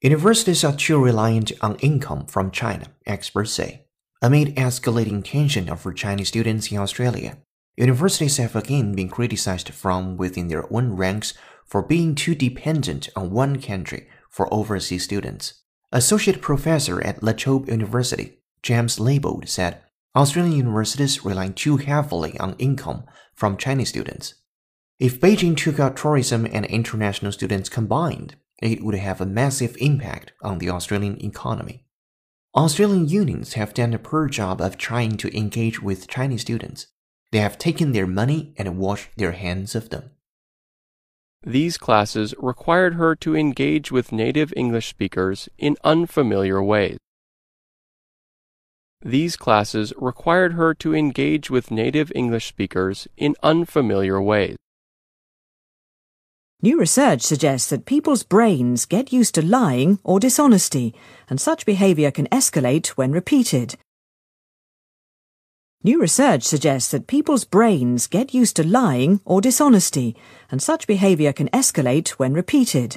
Universities are too reliant on income from China, experts say. Amid escalating tension over Chinese students in Australia, universities have again been criticized from within their own ranks for being too dependent on one country for overseas students. Associate professor at La Trobe University, James Leibold, said Australian universities rely too heavily on income from Chinese students. If Beijing took out tourism and international students combined, it would have a massive impact on the Australian economy. Australian unions have done a poor job of trying to engage with Chinese students. They have taken their money and washed their hands of them. These classes required her to engage with native English speakers in unfamiliar ways. These classes required her to engage with native English speakers in unfamiliar ways. New research suggests that people's brains get used to lying or dishonesty, and such behavior can escalate when repeated. New research suggests that people's brains get used to lying or dishonesty, and such behavior can escalate when repeated.